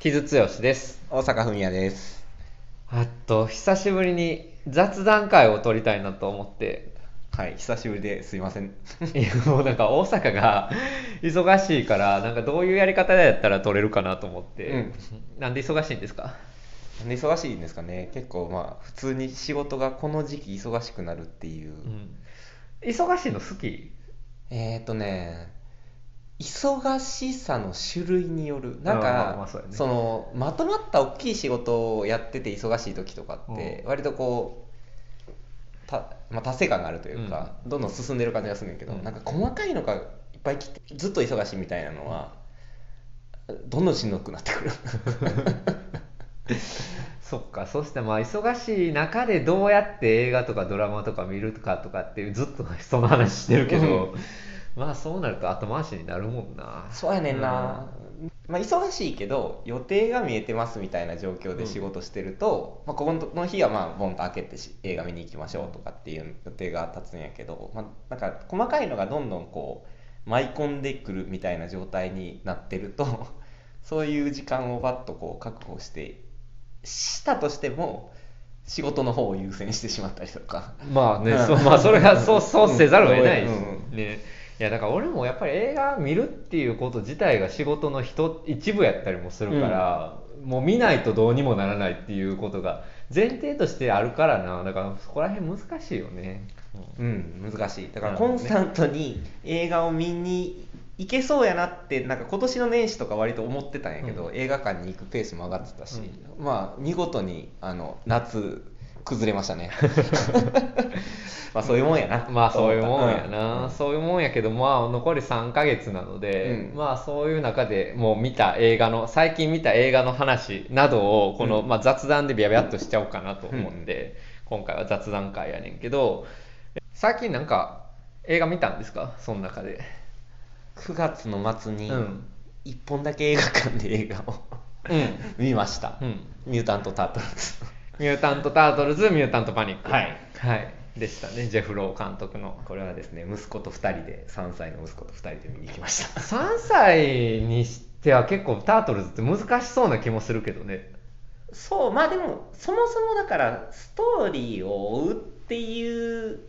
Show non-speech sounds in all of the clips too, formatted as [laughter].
木津剛です。大阪文也です。あと、久しぶりに雑談会を撮りたいなと思って、はい、久しぶりですいません。[laughs] いやもうなんか大阪が忙しいから、なんかどういうやり方でやったら撮れるかなと思って、うんなんで忙しいんですか？なんで忙しいんですかね。結構まあ普通に仕事がこの時期忙しくなるっていう。うん忙しいの好き？えーとね、忙しさの種類による。なんかそのまとまった大きい仕事をやってて忙しい時とかってうん。割とこう。たまあ、達成感があるというか、どんどん進んでる感じがするんだけど、うん。なんか細かいのがいっぱい来てずっと忙しいみたいなのは、どんどんしんどくなってくる。[laughs] そっか、そしてまあ忙しい中でどうやって映画とかドラマとか見るかとかっていうずっとその話してるけど、まあそうなると後回しになるもんな。そうやねんな、まあ、忙しいけど予定が見えてますみたいな状況で仕事してると、まあ、ここの日はまあボンと開けてし映画見に行きましょうとかっていう予定が立つんやけど、まあ、なんか細かいのがどんどんこう舞い込んでくるみたいな状態になってると [laughs] そういう時間をバッとこう確保してしたとしても仕事の方を優先してしまったりとか。まあね、う [laughs] んそうまあそれはそうそうせざるを得ないです、うんね。いやだから俺もやっぱり映画見るっていうこと自体が仕事の一一部やったりもするから、もう見ないとどうにもならないっていうことが前提としてあるからな。だからそこら辺難しいよね、うん、難しい。だからコンスタントに映画を見に行けそうやなってなんか今年の年始とか割と思ってたんやけど、うん。映画館に行くペースも上がってたし、まあ見事にあの夏崩れましたね。[laughs] まあそういうもんやな。[laughs] まあそういうもんやとな、そういうもんやけどまあ残り3ヶ月なので、うん。まあそういう中でもう見た映画の最近見た映画の話などをこの、うん。まあ、雑談でビャビャっとしちゃおうかなと思って、今回は雑談会やねんけど最近なんか映画見たんですか？その中で。9月の末にうん。1本だけ映画館で映画をうん。[laughs] 見ました、うん。ミュータント・タートルズミュータント・タートルズミュータント・パニック。はい、はい、でしたね。ジェフ・ロー監督のこれはですね息子と2人で3歳の息子と2人で見に行きました。[laughs] 3歳にしては結構タートルズって難しそうな気もするけどね。そう。まあでもそもそもだからストーリーを追うっていう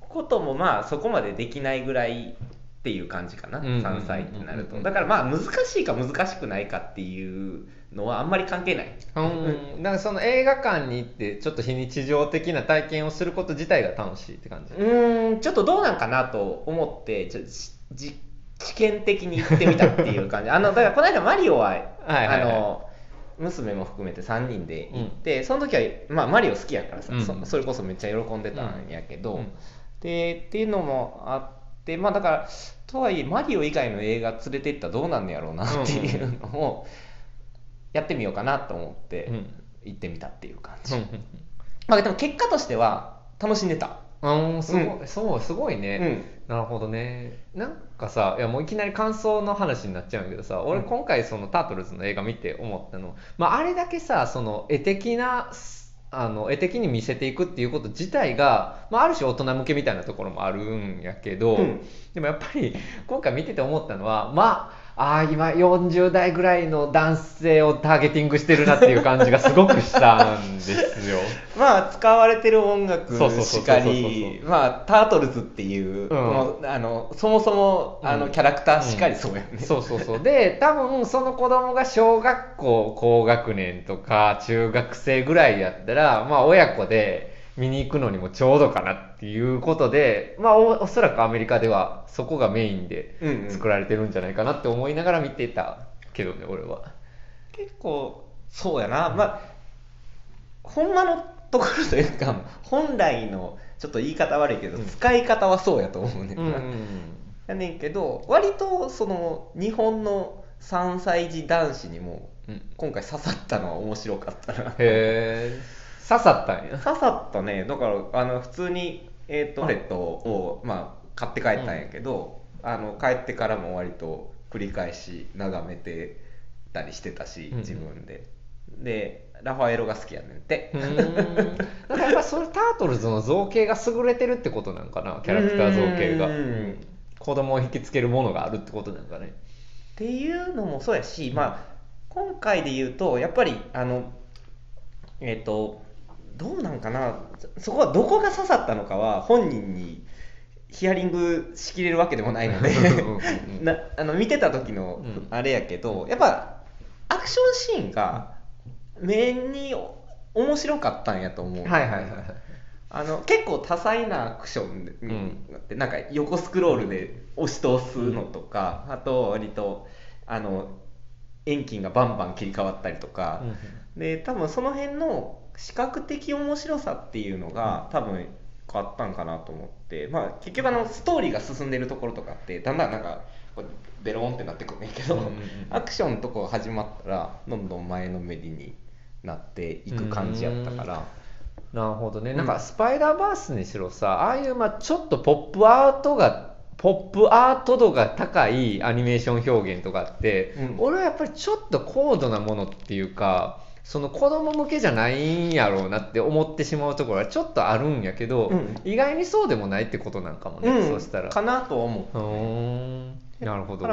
こともまあそこまでできないぐらいっていう感じかな、うんうんうんうん3歳になると。だからまあ難しいか難しくないかっていうのはあんまり関係ない。うん、だからその映画館に行ってちょっと非日常的な体験をすること自体が楽しいって感じ。うーん。ちょっとどうなんかなと思ってちょじじ試験的に行ってみたっていう感じ。[laughs] あのだからこの間マリオははいはいはい。あの娘も含めて3人で行って、その時は、まあ、マリオ好きやからさ、うん。そそれこそめっちゃ喜んでたんやけど、うん。でっていうのもあってまあだからとはいえマリオ以外の映画連れて行ったらどうなんねやろうなっていうのをやってみようかなと思ってうん。行ってみたっていう感じ、うん。まあでも結果としては楽しんでた。うん、すごい、うそうすごいね、なるほどね。なんかさいやもういきなり感想の話になっちゃうんだけどさ俺うん。今回そのタートルズの映画見て思ったの、まあ、あれだけさその絵的なあの絵的に見せていくっていうこと自体が、まあ、ある種大人向けみたいなところもあるんやけど、うん。でもやっぱり今回見てて思ったのはまああー今40代ぐらいの男性をターゲティングしてるなっていう感じがすごくしたんですよ。[laughs] まあ使われてる音楽しかりまあタートルズっていう、うあのそもそもあの、うんキャラクターしかりそうやね、そうそうそう。で、多分その子供が小学校高学年とか中学生ぐらいやったら、まあ親子で見に行くのにもちょうどかなっていうことで、まあおおそらくアメリカではそこがメインでうんうん。作られてるんじゃないかなって思いながら見てたけどね、俺は。結構そうやな、まあほんまのところというか本来のちょっと言い方悪いけど、うん。使い方はそうやと思うねんな、うんやねんけど割とその日本の3歳児男子にもうん。今回刺さったのは面白かったな。へえ、刺さったんや。刺さったね。だからあの普通に、えー、とパレットを、まあ、買って帰ったんやけど、あの帰ってからも割と繰り返し眺めてたりしてたしうん。自分で、でラファエロが好きやねんて。うーん。なんかやっぱそれタートルズの造形が優れてるってことなんかな。キャラクター造形が。うんうん。子供を引きつけるものがあるってことなんかね。っていうのもそうやし、まあ、今回で言うとやっぱりあのえっ、とどうなんかな？そそこはどこが刺さったのかは本人にヒアリングしきれるわけでもないのでうん。うんうんなあの見てた時のうん。あれやけど、やっぱアクションシーンが目に面白かったんやと思う、はいはいはいはい。あの結構多彩なアクションで、んってなんか横スクロールで押し通すのとか、あと割とあの遠近がバンバン切り替わったりとか、で多分その辺の視覚的面白さっていうのが多分変わったんかなと思って、まあ、結局あのストーリーが進んでるところとかってだんだんなんかベローンってなってくるんだけど、アクションのとこ始まったらどんどん前のめりになっていく感じやったから。なるほどね、うん。なんかスパイダーバースにしろさああいうまあちょっとポップアートがポップアート度が高いアニメーション表現とかって、うん。俺はやっぱりちょっと高度なものっていうかその子供向けじゃないんやろうなって思ってしまうところはちょっとあるんやけど、うん。意外にそうでもないってことなんかもね、うん。そうしたら。かなとは思う。なるほど。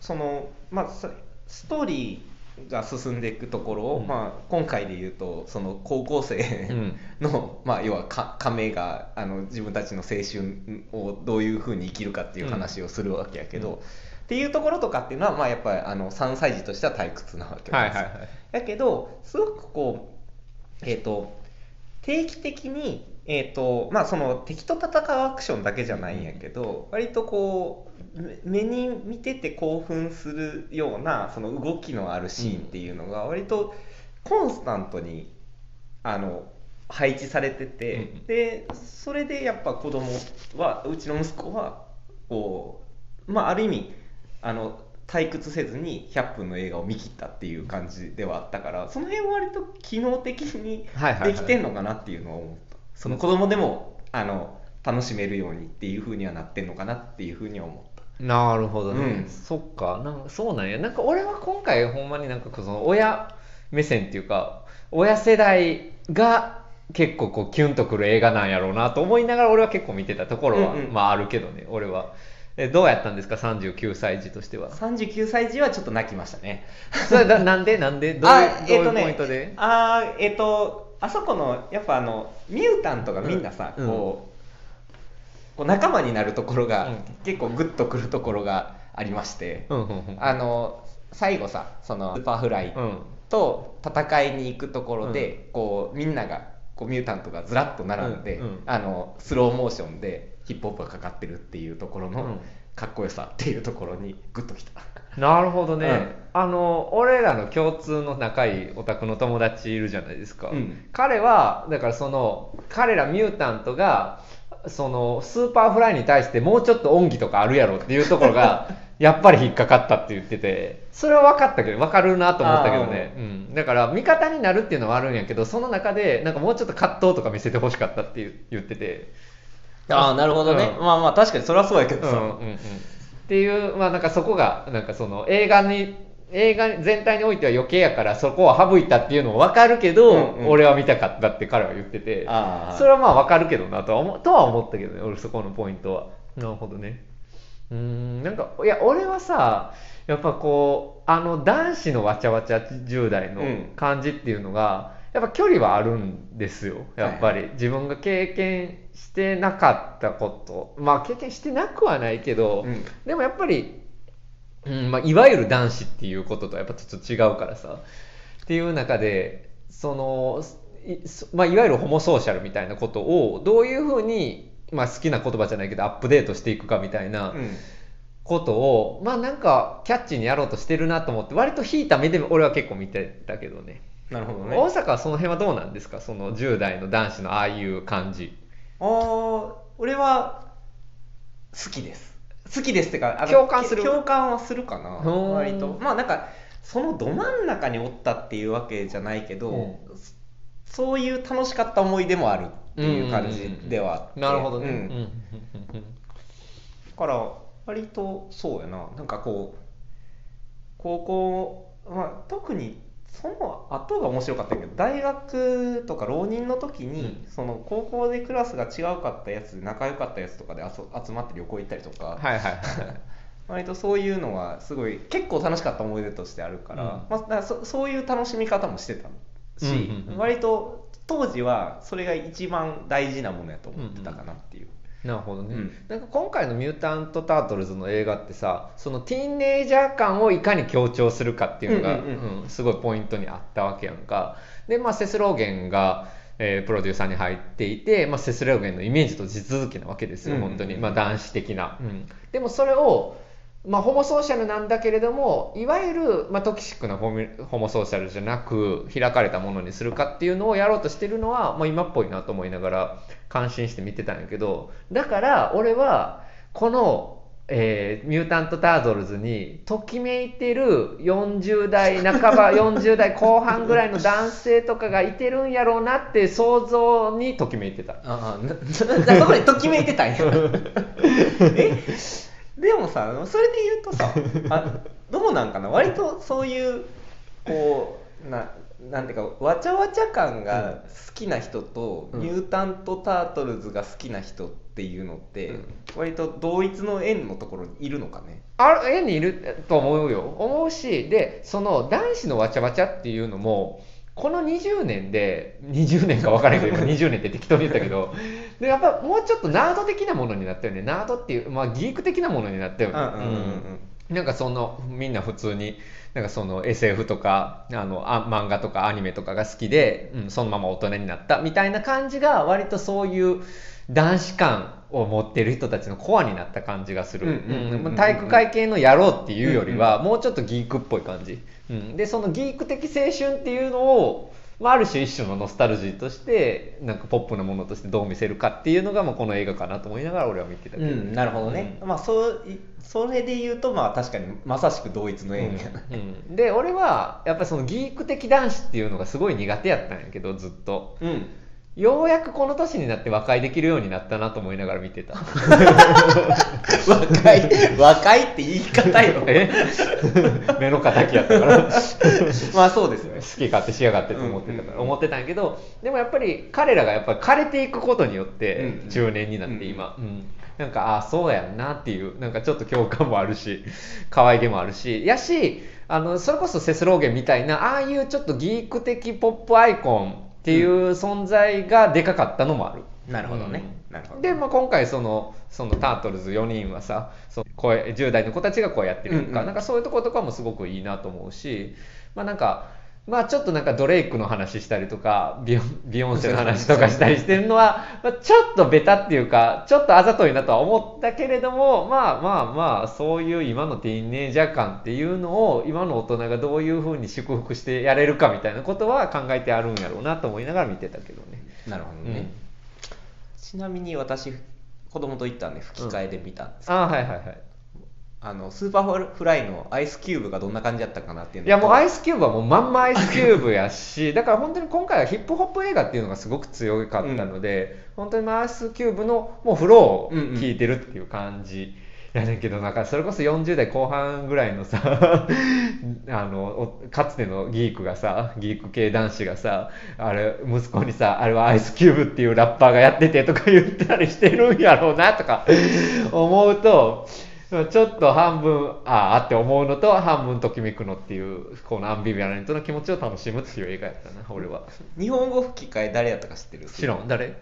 そのまあそストーリーが進んでいくところを、うん。まあ、今回で言うとその高校生うん。の、まあ、要はか亀があの自分たちの青春をどういうふうに生きるかっていう話をするわけやけど、うんっていうところとかっていうのは、まあ、やっぱりあの3歳児としては退屈なわけはいはいなんですよはい。やけどすごくこうえっ、と定期的にえーとまあ、その敵と戦うアクションだけじゃないんやけど割とこうめ目に見てて興奮するようなその動きのあるシーンっていうのが割とコンスタントにあの配置されてて、うん。でそれでやっぱ子供はうちの息子はこうまあある意味あの退屈せずに100分の映画を見切ったっていう感じではあったからその辺は割と機能的にはいはいはい。できてんのかなっていうのは思った、その子供でもあの楽しめるようにっていうふうにはなってんのかなっていうふうには思った。なるほどね、うん。そっか。なんかそうなんや。なんか俺は今回ほんまになんかその親目線っていうか親世代が結構こうキュンとくる映画なんやろうなと思いながら俺は結構見てたところは、うんうん。まああるけどね。俺はえどうやったんですか？39歳児としては。39歳児はちょっと泣きましたね。それだなんで？なんで？どういう,、あどういうポイントで、あーえっ、とあそこのやっぱあのミュータントがみんなさ、うんこうこう仲間になるところが、うん。結構グッとくるところがありまして、うんあの最後さそのスーパーフライうん。と戦いに行くところで、こうみんながこうミュータントがずらっと並んで、あのスローモーションでヒップホップがかかってるっていうところのうん。かっこよさっていうところにグッときた。なるほどね、うん。あの俺らの共通の仲いいオタクの友達いるじゃないですか、うん。彼はだからその彼らミュータントがそのスーパーフライに対してもうちょっと恩義とかあるやろっていうところが [laughs] やっぱり引っかかったって言ってて。それは分かったけど分かるなと思ったけどね、うん、だから味方になるっていうのはあるんやけどその中でなんかもうちょっと葛藤とか見せてほしかったって言言っててああなるほどね、うん。まあまあ確かにそれはそうやけどさ、うんうんうん、っていうまあなんかそこがなんかその映画に映画全体においては余計やからそこを省いたっていうのも分かるけど、うんうん。俺は見たかったって彼は言ってて。ああそれはまあ分かるけどなとは思とは思ったけどね俺そこのポイントは。なるほどね。うーん。なんかいや俺はさやっぱこうあの男子のわちゃわちゃ10代のうん。感じっていうのが、やっぱ距離はあるんですよやっぱり、自分が経験してなかったこと。まあ経験してなくはないけど、うん。でもやっぱり、うんまあ、いわゆる男子っていうこととはやっぱちょっと違うからさ。っていう中でそのい,そ、まあ、いわゆるホモソーシャルみたいなことをどういうふうに、まあ、好きな言葉じゃないけどアップデートしていくかみたいなうん。ことを、まあなんかキャッチーにやろうとしてるなと思って割と引いた目で俺は結構見てたけどねなるほどね。大阪はその辺はどうなんですか？その10代の男子のああいう感じ。あー俺は好きです。好きですってかあの共感する？共感はするかな割と。まあなんかそのど真ん中におったっていうわけじゃないけど、うん。そそういう楽しかった思い出もあるっていう感じではあって。なるほどね、うんうんうんうん。だから割とそうやな。なんかこう高校、まあ、特にその後が面白かったけど大学とか浪人の時に、うん。その高校でクラスが違うかったやつ仲良かったやつとかで遊集まって旅行行ったりとか、はいはいはい。[laughs] 割とそういうのはすごい結構楽しかった思い出としてあるから,、うん。まあ、だからそそういう楽しみ方もしてたし、うんうんうん。割と当時はそれが一番大事なものやと思ってたかなっていう。なるほどね、うん。なんか今回の「ミュータント・タートルズ」の映画ってさそのティーンエイジャー感をいかに強調するかっていうのが、うんうんうん。うんすごいポイントにあったわけやんか。で、まあ、セスローゲンが、えープロデューサーに入っていて、まあ、セスローゲンのイメージと地続きなわけですよ、本当に、まあ、男子的な、うん。でもそれをまあ、ホモソーシャルなんだけれどもいわゆる、まあ、トキシックなホモソーシャルじゃなく開かれたものにするかっていうのをやろうとしてるのは、まあ、今っぽいなと思いながら感心して見てたんやけどだから俺はこの、えーミュータント・タートルズにときめいてる40代半ば40代後半ぐらいの男性とかがいてるんやろうなって想像にときめいてた。ああそ [laughs] ときめいてたんや [laughs] [laughs] え？でもさそれで言うとさあどうなんかな？割とそういうこうななんていうかわちゃわちゃ感が好きな人と、うん。ミュータント・タートルズが好きな人っていうのって、うん。割と同一の円のところにいるのかね？ある絵にいると思うよ。思うしでその男子のわちゃわちゃっていうのもこの20年で20年か分からないけど [laughs] 今20年って適当に言ったけどでやっぱもうちょっとナード的なものになったよね。ナードっていう、まあ、ギーク的なものになったよね、なんかそのみんな普通になんかその SF とかあのあ漫画とかアニメとかが好きで、うん、そのまま大人になったみたいな感じが割とそういう男子感を持ってる人たちのコアになった感じがする。うんうんうんうんうん。体育会系の野郎っていうよりはもうちょっとギークっぽい感じ、うん、でそのギーク的青春っていうのをまあ、ある種一種のノスタルジーとしてなんかポップなものとしてどう見せるかっていうのがまあこの映画かなと思いながら俺は見てたけど、うん、なるほどね、まあそういそれで言うとまあ確かにまさしく同一の円や。な、うん、で俺はやっぱりそのギーク的男子っていうのがすごい苦手やったんやけどずっと。うんようやくこの年になって和解できるようになったなと思いながら見てた。若い若いって言い方よ。え？目の敵やったから。[laughs] まあそうですね。好き勝手しやがってと思ってたから、思ってたんやけどでもやっぱり彼らがやっぱり枯れていくことによって中年になって今、うん。なんかああそうやんなっていうなんかちょっと共感もあるし可愛げもあるし。やしあのそれこそセスローゲンみたいなああいうちょっとギーク的ポップアイコンっていう存在がでかかったのもある。なるほどね、うん。なるほど。で、まあ、今回そのそのタートルズ4人はさそう声10代の子たちがこうやってるとか、うんうんなんかそういうところとかもすごくいいなと思うしまあなんかまあちょっとなんかドレイクの話したりとかビヨンビヨンセの話とかしたりしてるのは、[laughs] まあ、ちょっとベタっていうかちょっとあざといなとは思ったけれどもまあまあまあそういう今のティーンエイジャー感っていうのを今の大人がどういうふうに祝福してやれるかみたいなことは考えてあるんやろうなと思いながら見てたけどね。なるほどね、うんちなみに私子供と行ったんで吹き替えで見たんです、あーはいはいはい。あのスーパーフライのアイスキューブがどんな感じだったかなっていうのいやもうアイススキューブはもうまんまアイスキューブやし [laughs] だから本当に今回はヒップホップ映画っていうのがすごく強かったので、本当にアイスキューブのもうフローを聴いてるっていう感じやねんけどなんかそれこそ40代後半ぐらいのさ [laughs] あのおかつてのギークがさギーク系男子がさあれ息子にさあれはアイスキューブっていうラッパーがやっててとか言ったりしてるんやろうなとか思うとちょっと半分ああって思うのと半分ときめくのっていうこのアンビビアレントな気持ちを楽しむっていう映画やったな俺は。日本語吹き替え誰やったか知ってる？知らん。誰？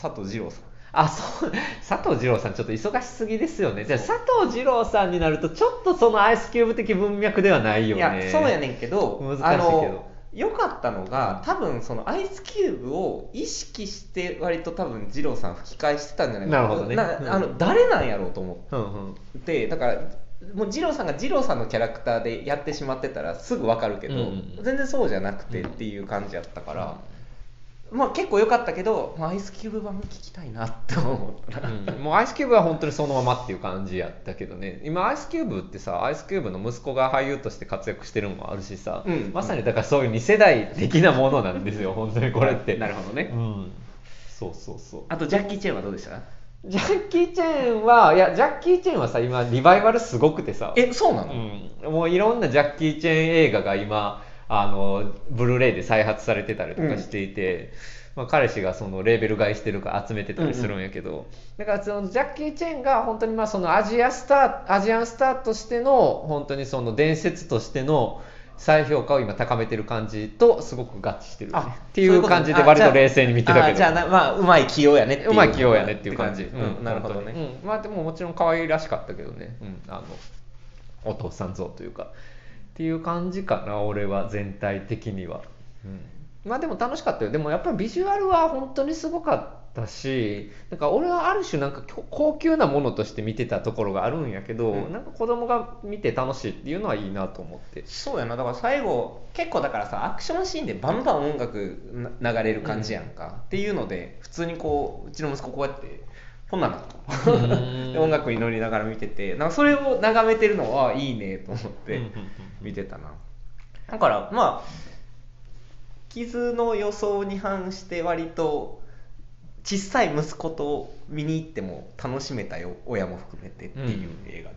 佐藤二郎さん。あそう。佐藤二郎さんちょっと忙しすぎですよね。じゃあ佐藤二郎さんになるとちょっとそのアイスキューブ的文脈ではないよいねやそうやねんけど難しいけど良かったのが多分そのアイスキューブを意識して割と多分二郎さん吹き替えしてたんじゃないかなるほどね。なうん。あの誰なんやろうと思うんうん。ってだからもう二郎さんが二郎さんのキャラクターでやってしまってたらすぐ分かるけど、うんうん全然そうじゃなくてっていう感じやったから、まあ結構良かったけど、まあ、アイスキューブ版も聞きたいなって思った。ら、うん。もうアイスキューブは本当にそのままっていう感じやったけどね。今アイスキューブってさアイスキューブの息子が俳優として活躍してるのもあるしさ、うん。まさにだからそういう2世代的なものなんですよ [laughs] 本当にこれって。なるほどね。うん。そうそうそう。あとジャッキー・チェンはどうでした？ジャッキー・チェンはいやジャッキー・チェンはさ今リバイバルすごくてさ。えそうなの、うん、もういろんなジャッキー・チェン映画が今あのブルーレイで再発されてたりとかしていて、まあ、彼氏がそのレーベル買いしてるから集めてたりするんやけど、だからそのジャッキー・チェンが本当にまあそのアジアスターアジアンスターとしての本当にその伝説としての再評価を今高めてる感じとすごく合致してる、っていう感じで割と冷静に見てたけど。あじゃあなまあうまい起用やねっていううまい起用やねっていう感じ。うんなるほどね、うん、まあでももちろん可愛らしかったけどね。うん、あの、お父さん像というか。っていう感じかな、俺は全体的には。うん。まあでも楽しかったよ。でもやっぱりビジュアルは本当にすごかったし、なんか俺はある種なんか高級なものとして見てたところがあるんやけど、うんなんか子供が見て楽しいっていうのはいいなと思って。そうやなだから最後結構だからさアクションシーンでバンバン音楽な流れる感じやんか、っていうので普通にこううちの息子こうやってこんな [laughs] 音楽に乗りながら見ててなんかそれを眺めてるのはいいねと思ってうんうんうん。見てたな。だからまあ傷の予想に反して割と小さい息子と見に行っても楽しめたよ親も含めてっていう映画で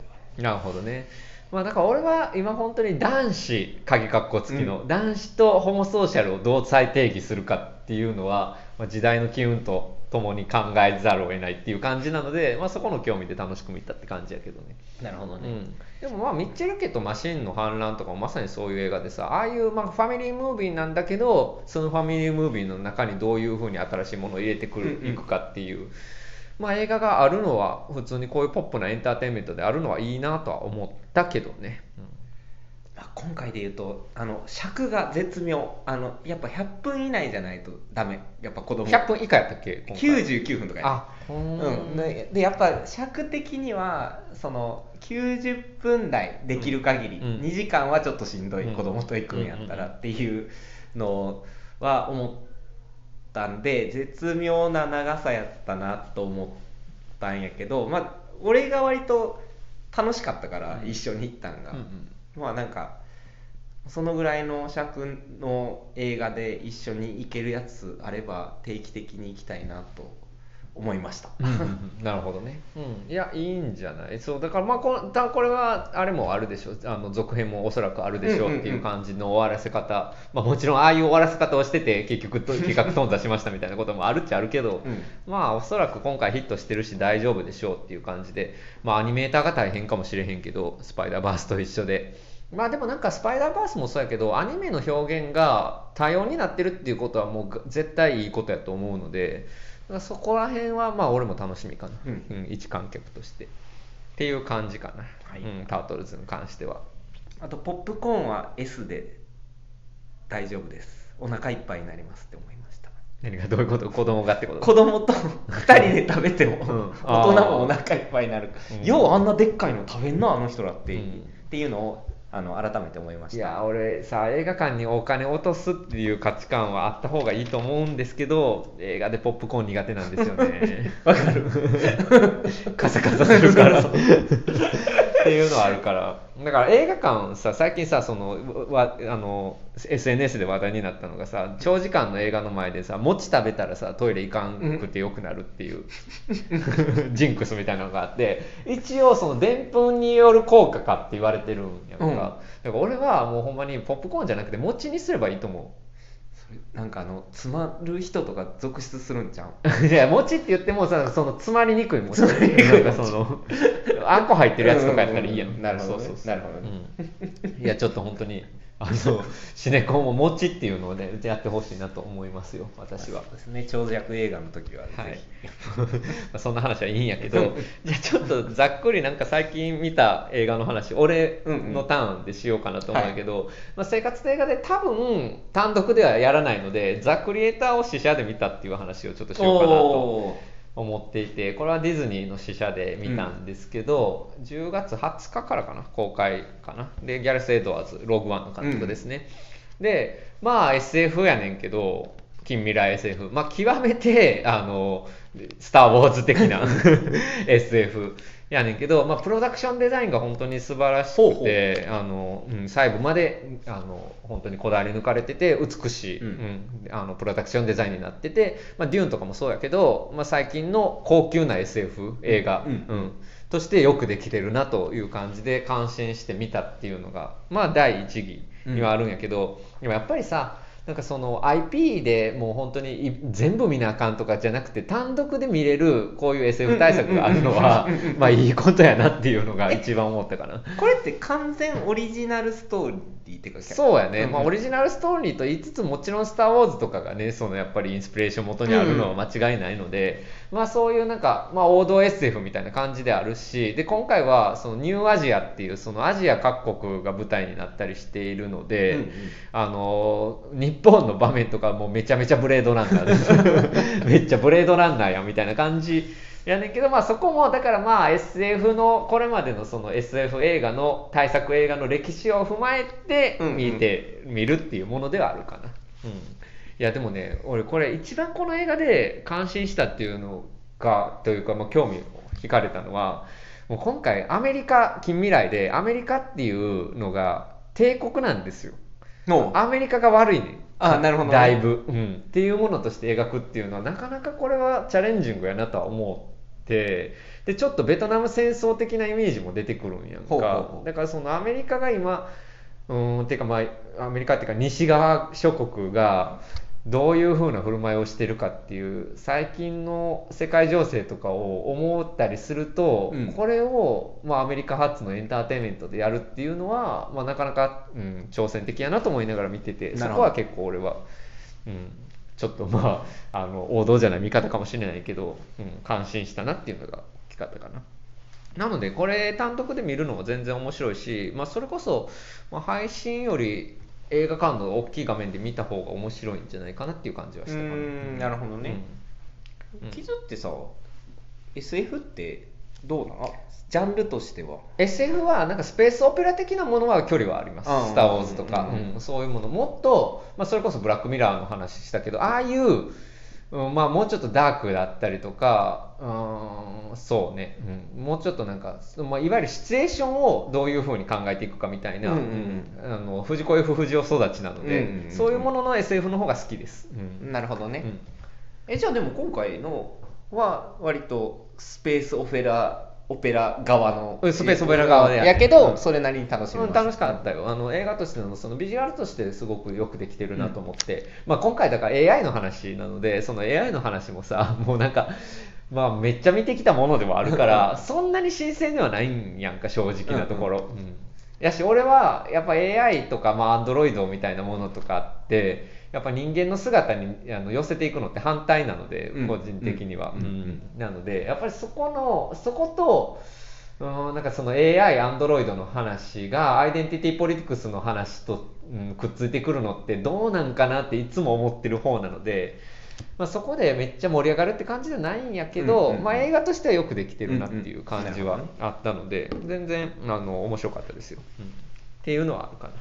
は、なるほどね。まあ、だから俺は今本当に男子鍵括弧付きの、男子とホモソーシャルをどう再定義するかっていうのは、まあ、時代の機運とともに考えざるを得ないっていう感じなので、まあ、そこの興味で楽しく見たって感じやけどね。なるほどうん、でもまあミッチェル家とマシンの反乱とかもまさにそういう映画でさああいうまあファミリームービーなんだけどそのファミリームービーの中にどういうふうに新しいものを入れてくる、うんうんいくかっていう、まあ、映画があるのは普通にこういうポップなエンターテインメントであるのはいいなとは思ったけどね、まあ、今回で言うとあの尺が絶妙。あのやっぱ100分以内じゃないとダメ。やっぱ子供。100分以下やったっけ？今回。99分とかやねあううん、ででやっぱ尺的にはその90分台できる限り、うん。うん2時間はちょっとしんどい、うん。子供と行くんやったらうんっていうのは思ったんで絶妙な長さやったなと思ったんやけどまあ俺が割と楽しかったから一緒に行ったんが、うんうんまあなんかそのぐらいの尺の映画で一緒に行けるやつあれば定期的に行きたいなと思いました。なるほどね、うん、いやいいんじゃない？そうだからまあこのだこれはあれもあるでしょう。あの続編もおそらくあるでしょうっていう感じの終わらせ方、まあ、もちろんああいう終わらせ方をしてて結局と [laughs] 企画頓挫しましたみたいなこともあるっちゃあるけど、うん。まあおそらく今回ヒットしてるし大丈夫でしょうっていう感じで。まあアニメーターが大変かもしれへんけどスパイダーバースと一緒で。まあでもなんかスパイダーバースもそうやけどアニメの表現が多様になってるっていうことはもう絶対いいことやと思うのでそこら辺はまあ俺も楽しみかな、うん。うん一観客として。っていう感じかな、はい。うん、タートルズに関しては。あとポップコーンは S で大丈夫です。お腹いっぱいになりますって思いました。何がどういうこと？子供がってこと？子供と2人で食べても、うん。大人もお腹いっぱいになる、うん。ようあんなでっかいの食べんなあの人らって、うん。っていうのをあの改めて思いました。いや俺さ映画館にお金落とすっていう価値観はあった方がいいと思うんですけど映画でポップコーン苦手なんですよね。[laughs] わかる。[laughs] [laughs] カサカサするからっていうのはあるから。だから映画館さ最近さそのわあの SNS で話題になったのがさ長時間の映画の前でさ餅食べたらさトイレ行かんくてよくなるっていう。[laughs] ジンクスみたいなのがあって。一応そのでんぷんによる効果かって言われてるんやんか、うん。だから俺はもうほんまにポップコーンじゃなくて餅にすればいいと思それなんかあの詰まる人とか続出するんちゃう？う [laughs] いや餅って言ってもさその詰まりにくい餅。詰まりにくいんかそのあんこ入ってるやつとかやったらいいやん、うんうんうん。なるほどね。そうそうそう。なるほどね。うん。いやちょっと本当にあのシネコンも餅っていうのをねやってほしいなと思いますよ私は。そうですね。長尺映画の時ははい。ま [laughs] あそんな話はいいんやけど [laughs] じゃあちょっとざっくりなんか最近見た映画の話俺のターンでしようかなと思うんやけど、まあ、生活の映画で多分単独ではやらないのでザ・クリエイターを試写で見たっていう話をちょっとしようかなとお思っていてこれはディズニーの試写で見たんですけど、10月20日からかな公開かな。でギャレス・エドワーズログワンの監督ですね、でまあ SF やねんけど近未来 SF まあ極めてあのスター・ウォーズ的な [laughs] SF やねんけど、まあ、プロダクションデザインが本当に素晴らしくてあの、うん細部まであの本当にこだわり抜かれてて美しい、うん。うんあのプロダクションデザインになってて、まあ、デューンとかもそうやけど、まあ、最近の高級な SF 映画、うん。うんとしてよくできてるなという感じで感心して見たっていうのが、まあ、第一義にはあるんやけど、でもやっぱりさなんかその IP でもう本当にい全部見なあかんとかじゃなくて単独で見れるこういう SF 対策があるのはまあいいことやなっていうのが一番思ったかな。これって完全オリジナルストーリー？っていうかそうやね、んん。まあ、オリジナルストーリーと言いつつもちろん「スター・ウォーズ」とかがねそのやっぱりインスピレーション元にあるのは間違いないので、まあそういうなんか、まあ、王道 SF みたいな感じであるしで今回はそのニューアジアっていうそのアジア各国が舞台になったりしているので、うんうん。あの日本の場面とかもうめちゃめちゃブレードランナーです。[laughs] めっちゃブレードランナーやみたいな感じやねんけど、まあ、そこもだからまあ SF のこれまでのその SF 映画の大作映画の歴史を踏まえて見てみるっていうものではあるかな、うん、いやでもね俺これ一番この映画で感心したっていうのがというか、まあ、興味を惹かれたのはもう今回アメリカ近未来でアメリカっていうのが帝国なんですよ。のアメリカが悪いねあなるほどね。だいぶ、うん、っていうものとして描くっていうのはなかなかこれはチャレンジングやなとは思ってでちょっとベトナム戦争的なイメージも出てくるんやんか。だからそのアメリカが今うーんていうかまあアメリカっていうか西側諸国がどういう風な振る舞いをしてるかっていう最近の世界情勢とかを思ったりすると、うん。これを、まあ、アメリカ発のエンターテインメントでやるっていうのは、まあ、なかなか、うん、挑戦的やなと思いながら見ててそこは結構俺は、うん、ちょっとまああの王道じゃない見方かもしれないけど、うん、感心したなっていうのが大きかったかな。なのでこれ単独で見るのも全然面白いし、まあ、それこそ、まあ、配信より映画館の大きい画面で見た方が面白いんじゃないかなっていう感じはうしたかな。なるほどね、うんキズってさ SF ってどうなの？ジャンルとしては。SF はなんかスペースオペラ的なものは距離はあります。うん「スター・ウォーズ」とか、うんうんそういうもの。もっと、まあ、それこそ「ブラックミラー」の話したけどああいう、うんまあ、もうちょっとダークだったりとかうーんそうね、うん。もうちょっとなんか、まあ、いわゆるシチュエーションをどういうふうに考えていくかみたいな、うんうんうん。あの藤子 F 不二雄育ちなので、うんうんうんそういうものの SF の方が好きです、うん。なるほどね、うん。えじゃあでも今回のは割とスペースオペラオペラ側の。うんスペースオペラ側でややけど、うんそれなりに楽しめうん、ました楽しかったよ。あの映画としてのそのビジュアルとしてすごくよくできてるなと思って、まあ、今回だから AI の話なのでその AI の話もさ [laughs] もうなんか、まあ、めっちゃ見てきたものでもあるからそんなに新鮮ではないんやんか正直なところ、うんやし俺はやっぱ AI とか、まあ、Android みたいなものとかってやっぱ人間の姿にあの寄せていくのって反対なので、うん。個人的には、うん。うん。なのでやっぱりそこのそことうんなんかその AI、Android の話がアイデンティティポリティクスの話と、うんくっついてくるのってどうなんかなっていつも思ってる方なので、まあ、そこでめっちゃ盛り上がるって感じじゃないんやけど、まあ、映画としてはよくできてるなっていう感じはあったので、全然あの面白かったですよ、うん。っていうのはあるかな。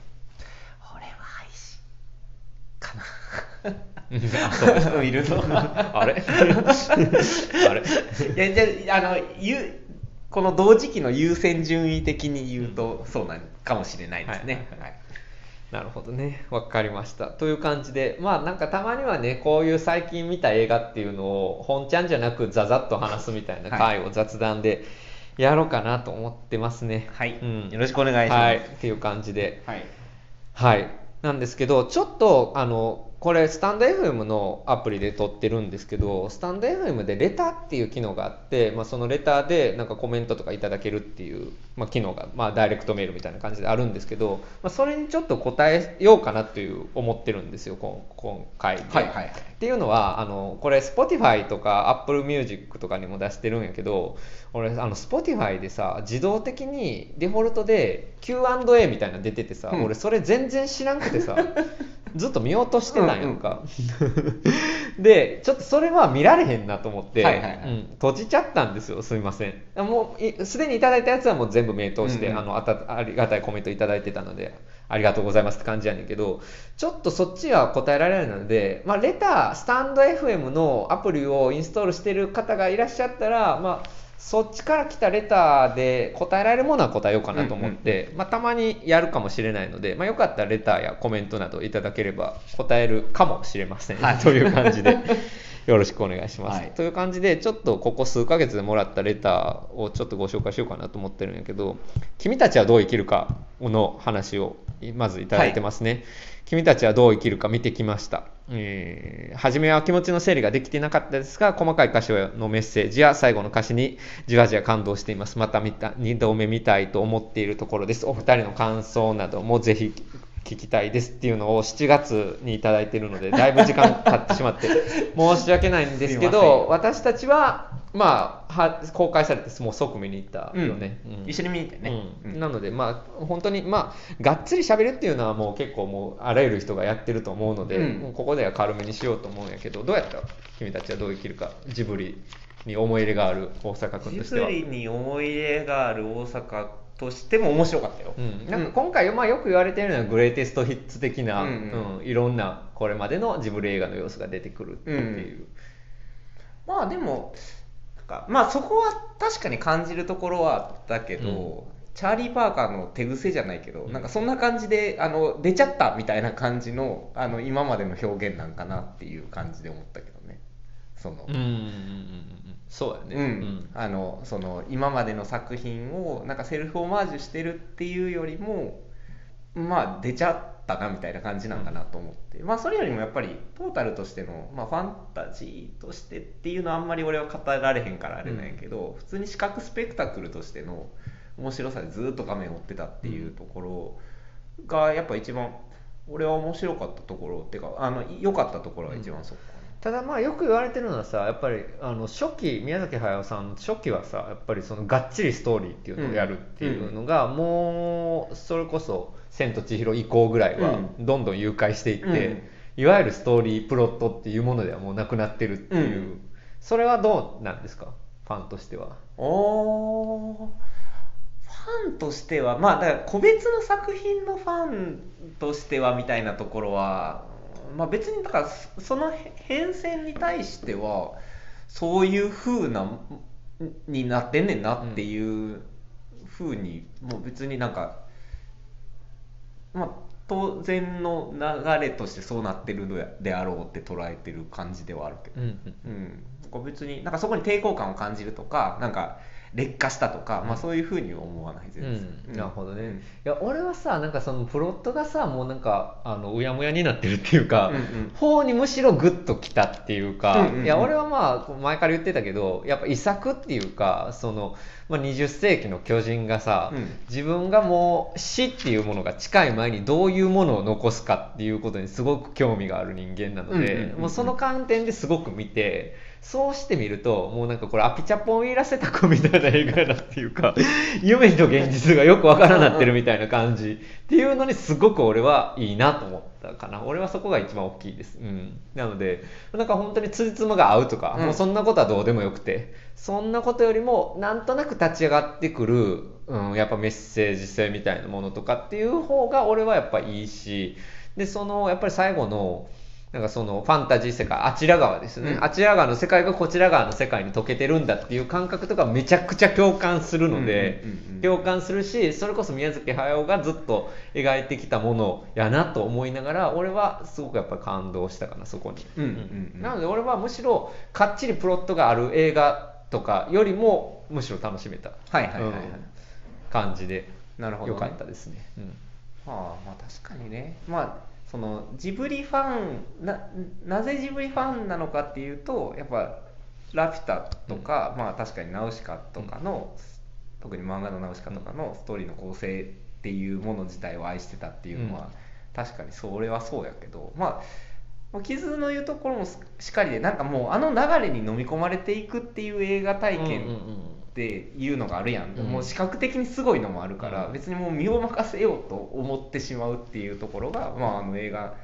かな。あそう。見るの。あれ？[laughs] あれ？いやじゃああのゆこの同時期の優先順位的に言うと、そうなんかもしれないですね、はいはいなるほどね。わかりました。という感じで、まあなんかたまにはね、こういう最近見た映画っていうのを本ちゃんじゃなくザザッと話すみたいな回を雑談でやろうかなと思ってますね。はい。うん、よろしくお願いします。はい。っていう感じで。はい。はい。なんですけど、ちょっと、あの、これ、スタンド FM のアプリで撮ってるんですけど、スタンド FM でレターっていう機能があって、まあ、そのレターでなんかコメントとかいただけるっていう、まあ、機能が、まあ、ダイレクトメールみたいな感じであるんですけど、まあ、それにちょっと答えようかなっていう思ってるんですよ、今今回で。はいはいはいっていうのはあのこれ Spotify とか Apple Music とかにも出してるんやけど俺あの Spotify でさ自動的にデフォルトで Q&A みたいなの出ててさ、うん俺それ全然知らんくてさ [laughs] ずっと見落としてたんやんか、[laughs] でちょっとそれは見られへんなと思って、はいはいはい。うん閉じちゃったんですよ。すいません。もういすでにいただいたやつはもう全部目通して、うん。うんあのあたありがたいコメントいただいてたのでありがとうございますって感じやねんけどちょっとそっちは答えられないので、まあ、レタースタンド FM のアプリをインストールしてる方がいらっしゃったら、まあ、そっちから来たレターで答えられるものは答えようかなと思って、まあ、たまにやるかもしれないので、まあ、よかったらレターやコメントなどいただければ答えるかもしれません、はいという感じで [laughs] よろしくお願いします。はいという感じで、ちょっとここ数ヶ月でもらったレターをちょっとご紹介しようかなと思ってるんやけど、君たちはどう生きるかの話をまずいただいてますね。君たちはどう生きるか見てきました。えー初めは気持ちの整理ができていなかったですが、細かい歌詞のメッセージや最後の歌詞にじわじわ感動しています。また見た2度目見たいと思っているところです。お二人の感想などもぜひ聞きたいですっていうのを7月にいただいているので、だいぶ時間経ってしまって申し訳ないんですけど、[laughs] 私たちは、まあ、は公開されてもう即見に行ったよね。うん。一緒に見に行ってね、うん。うん。なので、まあ、本当に、まあ、がっつり喋るっていうのはもう結構もうあらゆる人がやってると思うので、うん。もうここでは軽めにしようと思うんやけどどうやった君たちはどう生きるかジブリに思い入れがある大阪君ジとしては。ブリに思い入れがある大阪としても面白かったよ、うん、なんか今回、まあ、よく言われてるのはグレイテストヒッツ的な、ううん。んいろんなこれまでのジブリ映画の要素が出てくるっていう。まあでもか。まあそこは確かに感じるところはあったけど、チャーリー・パーカーの手癖じゃないけど、なんかそんな感じであの出ちゃったみたいな感じのあの今までの表現なんかなっていう感じで思ったけどね。その、うんうんうんうんそうやね。うん。あのその今までの作品をなんかセルフオマージュしてるっていうよりもまあ出ちゃったなみたいな感じなんかなと思って、まあそれよりもやっぱりトータルとしての、まあ、ファンタジーとしてっていうのはあんまり俺は語られへんからあれなんやけど、普通に視覚スペクタクルとしての面白さでずっと画面を追ってたっていうところがやっぱ一番俺は面白かったところっていうかあの良かったところは一番そこ。ただまあよく言われてるのはさやっぱりあの初期宮崎駿さん初期はさやっぱりそのがっちりストーリーっていうのをやるっていうのが、もうそれこそ「千と千尋」以降ぐらいはうどんどん誘拐していって、うん。いわゆるストーリープロットっていうものではもうなくなってるっていう、うん。それはどうなんですか？ファンとしては。おー。ファンとしてはまあだから個別の作品のファンとしてはみたいなところは、まあ、別にだからそその変遷に対してはそういう風なになってんねんなっていう風にもう別になんかまあ当然の流れとしてそうなってるであろうって捉えてる感じではあるけど。うんうん別になんかそこに抵抗感を感じるとかなんか劣化したとか、まあ、そういうふうには思わない全然、うん、なるほどね、うんいや俺はさなんかそのプロットがさもうなんかあのうやむやになってるっていうか、うんうん。方にむしろグッときたっていうか、うんうんうん。いや俺はまあ前から言ってたけどやっぱ遺作っていうかその、まあ、20世紀の巨人がさ、うん。自分がもう死っていうものが近い前にどういうものを残すかっていうことにすごく興味がある人間なので、うんうんうんうん。もうその観点ですごく見てそうしてみるともうなんかこれアピチャポンいらせた子みたいな映画だっていうか [laughs] 夢と現実がよくわからなってるみたいな感じ。っていうのにすごく俺はいいなと思ったかな。俺はそこが一番大きいです、うん、なのでなんか本当につじつまが合うとか、うん。もうそんなことはどうでもよくてそんなことよりもなんとなく立ち上がってくる、うん、やっぱメッセージ性みたいなものとかっていう方が俺はやっぱいいしでそのやっぱり最後のなんかそのファンタジー世界あちら側ですよね、うん。あちら側の世界がこちら側の世界に溶けてるんだっていう感覚とかめちゃくちゃ共感するので、共感するしそれこそ宮崎駿がずっと描いてきたものやなと思いながら俺はすごくやっぱり感動したかなそこに、うんうんうん。なので俺はむしろかっちりプロットがある映画とかよりもむしろ楽しめた、はいはいはいはい。うん。感じでなるほど、よかったですね、うん。はあ、まあ確かにね。まあそのジブリファンななぜジブリファンなのかっていうとやっぱ「ラピュタ」とか、まあ確かに「ナウシカ」とかの、特に漫画の「ナウシカ」とかのストーリーの構成っていうもの自体を愛してたっていうのは、確かにそれはそうやけどまあまあ傷の言うところもしっかりでなんかもうあの流れに飲み込まれていくっていう映画体験うんうんうんっていうのがあるやん、うん。もう視覚的にすごいのもあるから、うん。別にもう身を任せようと思ってしまうっていうところが、まあ、あの映画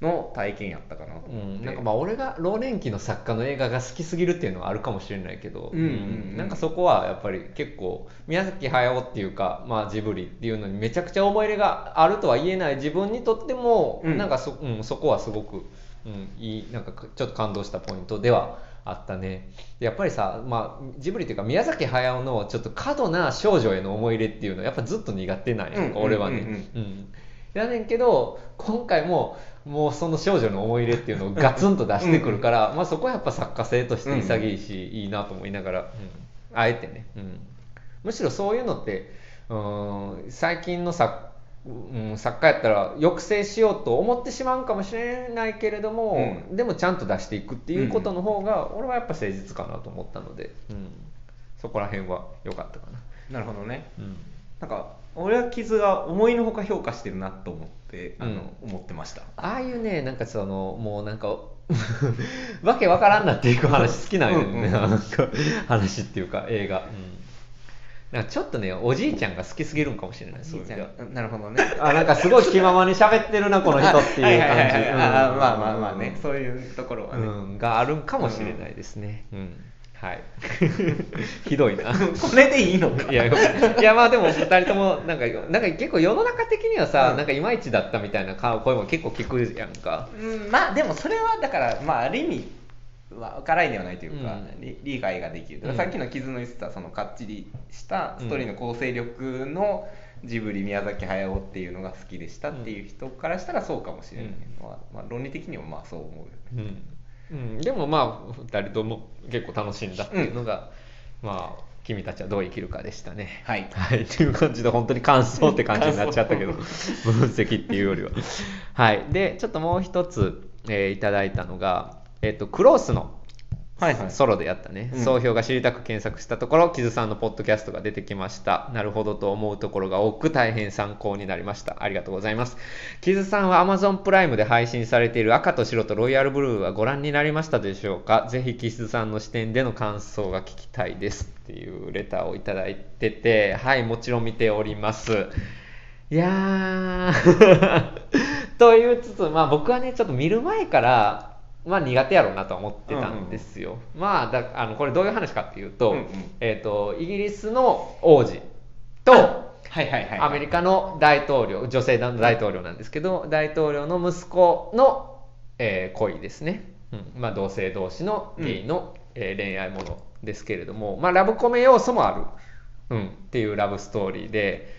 の体験やったかなと。う思って、ん、なんかまあ俺が老年期の作家の映画が好きすぎるっていうのはあるかもしれないけど、うんうんうん。なんかそこはやっぱり結構宮崎駿っていうか、まあ、ジブリっていうのにめちゃくちゃ思い入れがあるとは言えない自分にとっても、うん。なんかそ,、うん、そこはすごく、うん、いいなんかちょっと感動したポイントではあったね。やっぱりさ、まあ、ジブリっていうか宮崎駿のちょっと過度な少女への思い入れっていうのはやっぱずっと苦手なんやうん俺はね。うん。やねんけど今回ももうその少女の思い入れっていうのをガツンと出してくるから、まあそこはやっぱ作家性として潔いし、いいなと思いながら、うんあえてね、うん、むしろそういうのってうん最近の作,、うん、作家やったら抑制しようと思ってしまうかもしれないけれども、うでもちゃんと出していくっていうことの方が、俺はやっぱ誠実かなと思ったので、うん、そこら辺は良かったかな。なるほどね。うん。なんか俺は傷が思いのほか評価してるなと思ってあの、思ってました。ああいうね、なんかその、もうなんか、[laughs] わけわからんなっていく話好きなんよね、うんうんなんか話っていうか映画。うんなんかちょっとね、おじいちゃんが好きすぎるんかもしれない、そういう意味では。なるほどねあ、なんかすごい気ままに喋ってるな、この人っていう感じ。まあまあまあねそういうところはね、うん、があるんかもしれないですね。うん。はい。[laughs] ひどいな。これでいいのかいや、よいやまあでも2人ともなんか、なんか結構世の中的にはさ、うんなんかいまいちだったみたいな声も結構聞くやんか。うんまあでもそれはだからまあある意味は辛いではないというか、うん。理理解ができる、うん。さっきの傷の言ってたそのかっちりしたストーリーの構成力のジブリ宮崎駿っていうのが好きでしたっていう人からしたらそうかもしれない。のは、まあ、論理的にもまあそう思うよね。うん。うん、でもまあ2人とも結構楽しんだっていうのが、まあ君たちはどう生きるかでしたね。はい。はい、っていう感じで本当に感想って感じになっちゃったけど [laughs] 分析っていうよりは。はい、でちょっともう一つ、えーいただいたのが、えっとクロースのはいはいソロでやったね、うん総評が知りたく検索したところ、キズさんのポッドキャストが出てきました。なるほどと思うところが多く大変参考になりました。ありがとうございます。キズさんは Amazon プライムで配信されている赤と白とロイヤルブルーはご覧になりましたでしょうか？ぜひキズさんの視点での感想が聞きたいですっていうレターをいただいてて、はい、もちろん見ております。いやー [laughs] と言いつつ、まあ僕はね、ちょっと見る前から、まあ苦手やろうなとは思ってたんですよ。まあだあのこれどういう話かっていうと、うんうん。えっ、と、イギリスの王子と、[laughs] はいはいはいアメリカの大統領、女性の大統領なんですけど、大統領の息子の、えー恋ですね。うん。まあ、同性同士のゲイの、えー恋愛ものですけれども、まあ、ラブコメ要素もある、うん、っていうラブストーリーで、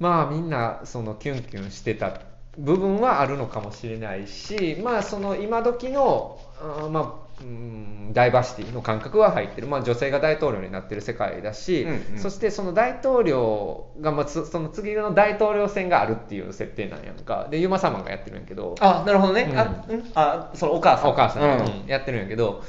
まあみんなそのキュンキュンしてた部分はあるのかもしれないし、まあその今時の、あーまあ、うんダイバーシティの感覚は入ってる、まあ、女性が大統領になってる世界だし、うんうん。そしてその大統領が、まあ、つその次の大統領選があるっていう設定なんやんか。でユマ様がやってるんやけど。あなるほどね、うん。あうん。あそのお母さん。お母さん、うんうん。やってるんやけど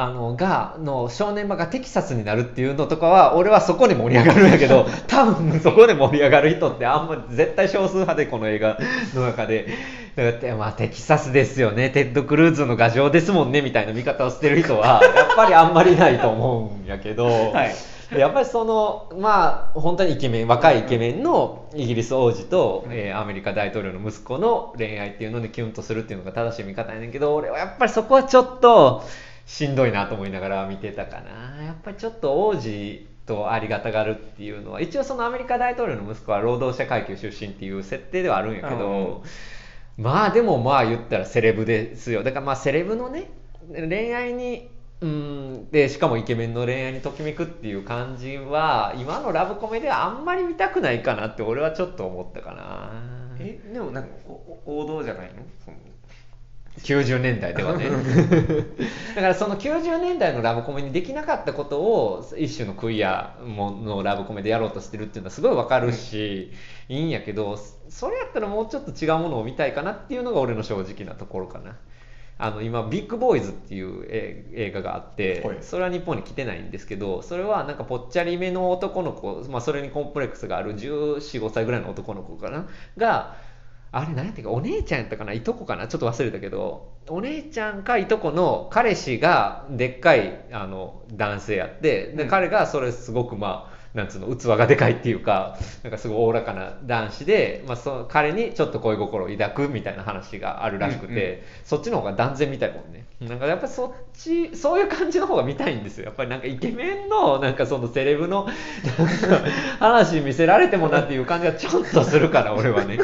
あの映画の正念場がテキサスになるっていうのとかは俺はそこで盛り上がるんやけど [laughs] 多分そこで盛り上がる人ってあんま絶対少数派でこの映画の中でだってまあテキサスですよね。テッド・クルーズの牙城ですもんねみたいな見方をしてる人は [laughs] やっぱりあんまりないと思うんやけど、はい。やっぱりそのまあ本当にイケメン若いイケメンのイギリス王子と、うんえーアメリカ大統領の息子の恋愛っていうのでキュンとするっていうのが正しい見方やねんけど俺はやっぱりそこはちょっとしんどいなと思いながら見てたかな。やっぱりちょっと王子とありがたがるっていうのは一応そのアメリカ大統領の息子は労働者階級出身っていう設定ではあるんやけど、まあでもまあ言ったらセレブですよ。だからまあセレブのね恋愛にうんでしかもイケメンの恋愛にときめくっていう感じは今のラブコメではあんまり見たくないかなって俺はちょっと思ったかな。えでもなんか王道じゃないの？その90年代ではね。[laughs] だからその90年代のラブコメにできなかったことを一種のクイアものラブコメでやろうとしてるっていうのはすごいわかるし、いいんやけどそれやったらもうちょっと違うものを見たいかなっていうのが俺の正直なところかな。あの今「ビッグボーイズ」っていうえ映画があってはい。それは日本に来てないんですけどそれはなんかぽっちゃりめの男の子、まあ、それにコンプレックスがある1415歳ぐらいの男の子かな。があれ何やったっけ？お姉ちゃんやったかないとこかな？ちょっと忘れたけど。お姉ちゃんかいとこの彼氏がでっかいあの男性やってで、うん。彼がそれすごくまあなんつうの器がでかいっていうかなんかすごいおおらかな男子で、まあ、その彼にちょっと恋心を抱くみたいな話があるらしくて、うんうん。そっちの方が断然見たいもんね。なんかやっぱそっちそういう感じの方が見たいんですよ。やっぱりなんかイケメンのなんかそのセレブの話見せられてもなっていう感じがちょっとするから俺はね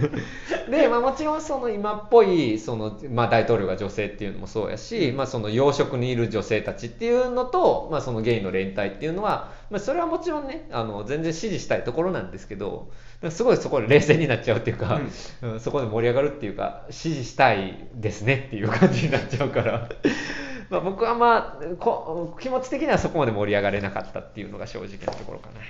[laughs] で、まあ、もちろんその今っぽいその、まあ、大統領が女性っていうのもそうやし、まあ、その養殖にいる女性たちっていうのと、まあ、そのゲイの連帯っていうのは、まあ、それはもちろんねあの全然支持したいところなんですけどすごいそこで冷静になっちゃうっていうか、うん、そこで盛り上がるっていうか支持したいですねっていう感じになっちゃうから。[laughs] まあ僕はまあこ気持ち的にはそこまで盛り上がれなかったっていうのが正直なところかな。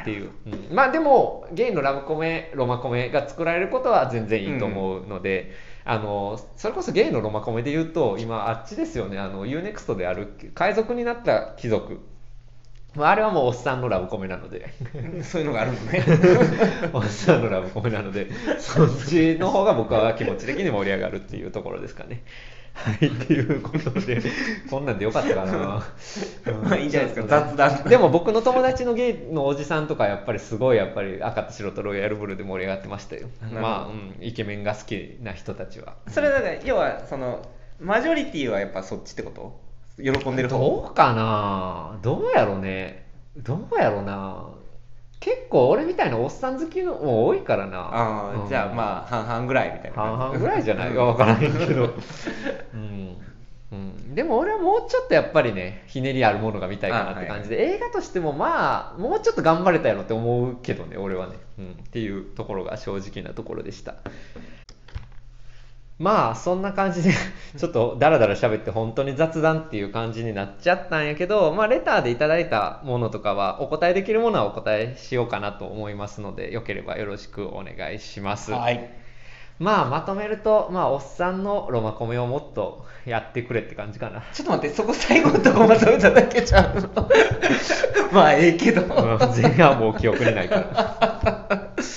っていう、うん、まあでもゲイのラブコメロマコメが作られることは全然いいと思うので、うん、あのそれこそゲイのロマコメで言うと今あっちですよね。あの UNEXT である海賊になった貴族。あれはもうおっさんのラブコメなので。[laughs] そういうのがあるのね。[laughs] おっさんのラブコメなのでそっちの方が僕は気持ち的に盛り上がるっていうところですかねはい、ってい。うことで、こんなんでよかったかな。まあい。い。んじゃない。ですか、雑談。でも僕の友達のゲイのおじさんとか、やっぱりすごい、やっぱり赤と白とロイヤルブルーで盛り上がってましたよ。まあ、うん、イケメンが好きな人たちは。それだから、要は、その、マジョリティはやっぱそっちってこと喜んでる方どうかなどうやろうね。どうやろうな。結構俺みたいなおっさん好きのも多いからな。あ、うん、じゃあまあ半々ぐらいみたいな。半々ぐらいじゃない？か分からないけど、[laughs] うん。うん、でも俺はもうちょっとやっぱりねひねりあるものが見たいかなって感じで、はいはい、映画としてもまあもうちょっと頑張れたやろって思うけどね俺はね、うん、っていうところが正直なところでしたまあそんな感じで [laughs] ちょっとダラダラ喋って本当に雑談っていう感じになっちゃったんやけど、まあ、レターでいただいたものとかはお答えできるものはお答えしようかなと思いますのでよければよろしくお願いします。はいまあまとめると、まあ、おっさんのロマコメをもっとやってくれって感じかな。ちょっと待って、そこ最後のとこまとめただけじゃん。[laughs] まあ、ええけど。前半もう記憶にないから。[laughs]